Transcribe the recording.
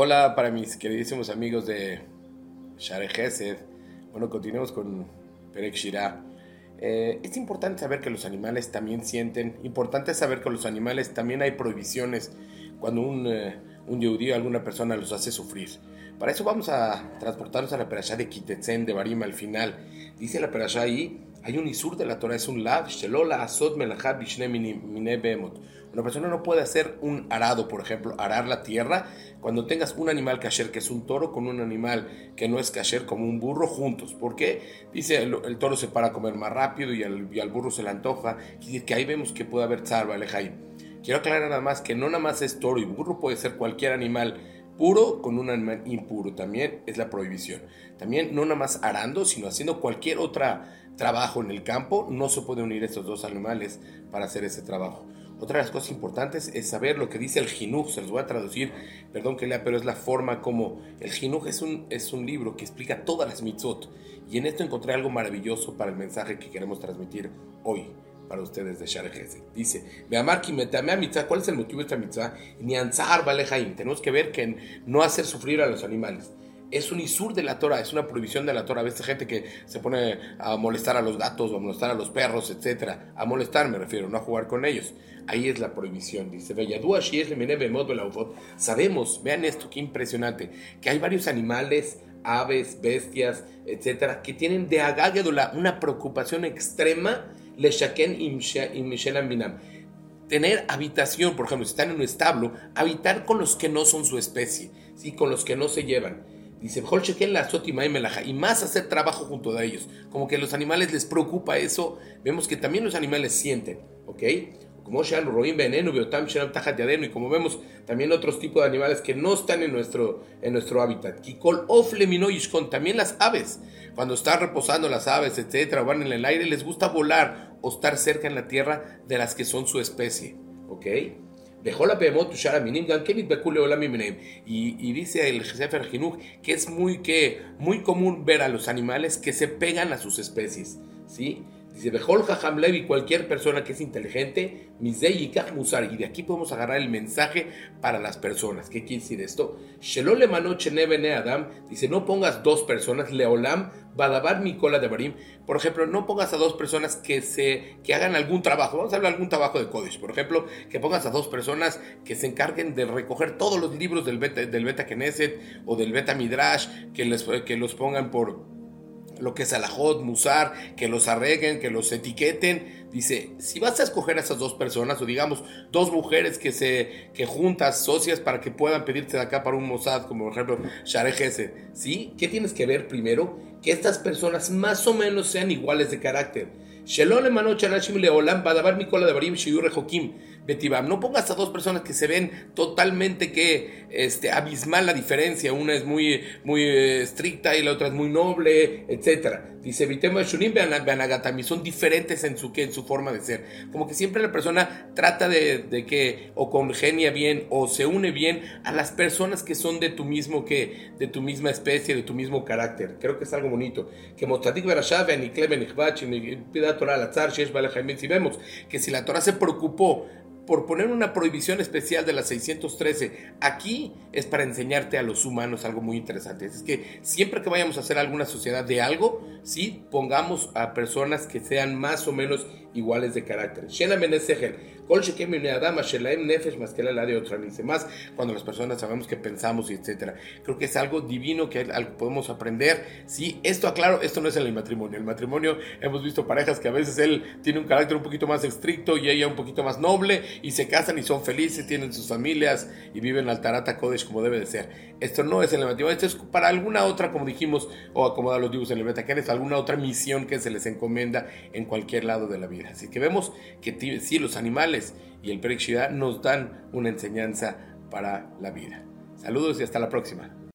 Hola para mis queridísimos amigos de Share Gesed. Bueno, continuemos con Perek Shirah. Eh, es importante saber que los animales también sienten, importante saber que los animales también hay prohibiciones cuando un, uh, un yudí alguna persona los hace sufrir. Para eso vamos a transportarnos a la perashá de Kitetzen de Barim al final. Dice la perashá ahí, hay un isur de la Torah, es un lav, shelola asot melachab bishne mine behemot. Una persona no puede hacer un arado, por ejemplo, arar la tierra, cuando tengas un animal kasher, que es un toro, con un animal que no es kasher, como un burro, juntos. ¿Por qué? Dice, el, toro se para a comer más rápido y al, y burro se le antoja. Y que ahí vemos que puede haber alejaim. Quiero aclarar nada más que no nada más es toro y burro, puede ser cualquier animal puro con un animal impuro. También es la prohibición. También no nada más arando, sino haciendo cualquier otro trabajo en el campo, no se pueden unir estos dos animales para hacer ese trabajo. Otra de las cosas importantes es saber lo que dice el Jinuj, se los voy a traducir, perdón que lea, pero es la forma como el Jinuj es un, es un libro que explica todas las mitzvot. Y en esto encontré algo maravilloso para el mensaje que queremos transmitir hoy para ustedes de Share. Dice, ¿cuál es el motivo de esta mitzvah? Nianzar Balejaim. Tenemos que ver que no hacer sufrir a los animales. Es un isur de la Torah, es una prohibición de la Torah. Ves gente que se pone a molestar a los gatos o a molestar a los perros, etc. A molestar me refiero, no a jugar con ellos. Ahí es la prohibición. Dice, Sabemos, vean esto, qué impresionante, que hay varios animales, aves, bestias, etcétera, que tienen de agagedula una preocupación extrema Leshaken y Binam. Tener habitación, por ejemplo, si están en un establo, habitar con los que no son su especie, ¿sí? con los que no se llevan. Dice, y más hacer trabajo junto a ellos. Como que a los animales les preocupa eso. Vemos que también los animales sienten, ¿ok? Como veneno, y como vemos también otros tipos de animales que no están en nuestro, en nuestro hábitat. Kikol también las aves. Cuando están reposando las aves, etcétera, van en el aire, les gusta volar o estar cerca en la tierra de las que son su especie, ¿ok? Y, y dice el Sefer Jinuj que es muy, que, muy común ver a los animales que se pegan a sus especies, ¿sí? Dice, Bejol Jajam Levi, cualquier persona que es inteligente, Misei y Musar. Y de aquí podemos agarrar el mensaje para las personas. ¿Qué quiere decir esto? Shelole Manoche Nebene Adam, dice, no pongas dos personas, Leolam, Badabar Mikola de Barim. Por ejemplo, no pongas a dos personas que, se, que hagan algún trabajo. Vamos a hablar de algún trabajo de Kodesh. Por ejemplo, que pongas a dos personas que se encarguen de recoger todos los libros del Beta, del beta Knesset o del Beta Midrash, que, les, que los pongan por lo que es alajot, musar, que los arreglen, que los etiqueten. Dice, si vas a escoger a esas dos personas, o digamos, dos mujeres que se que juntas, socias, para que puedan pedirte de acá para un Mossad, como por ejemplo Share ¿sí? ¿Qué tienes que ver primero? Que estas personas más o menos sean iguales de carácter. Shelon leolam badabar mikola jokim betibam. No pongas a dos personas que se ven totalmente que este, abismal la diferencia. Una es muy, muy eh, estricta y la otra es muy noble, etcétera. Dice Vitema Shunim Beanagatami, son diferentes en su, en su forma de ser. Como que siempre la persona trata de, de, que o congenia bien o se une bien a las personas que son de tu mismo que de tu misma especie, de tu mismo carácter. Creo que es algo bonito. Que Motadik Berashav, Anikleben, Ichbach, Torah al azar, si vemos que si la Torah se preocupó por poner una prohibición especial de la 613. Aquí es para enseñarte a los humanos algo muy interesante. Es que siempre que vayamos a hacer alguna sociedad de algo, sí, pongamos a personas que sean más o menos iguales de carácter. Más cuando las personas sabemos que pensamos y etcétera. Creo que es algo divino que podemos aprender. Sí, esto aclaro, esto no es en el matrimonio. El matrimonio hemos visto parejas que a veces él tiene un carácter un poquito más estricto y ella un poquito más noble y se casan y son felices, tienen sus familias y viven al Tarata Kodesh como debe de ser. Esto no es el matrimonio, esto es para alguna otra, como dijimos, o acomodar los dibujos en el es alguna otra misión que se les encomienda en cualquier lado de la vida. Así que vemos que sí, los animales y el Perek nos dan una enseñanza para la vida. Saludos y hasta la próxima.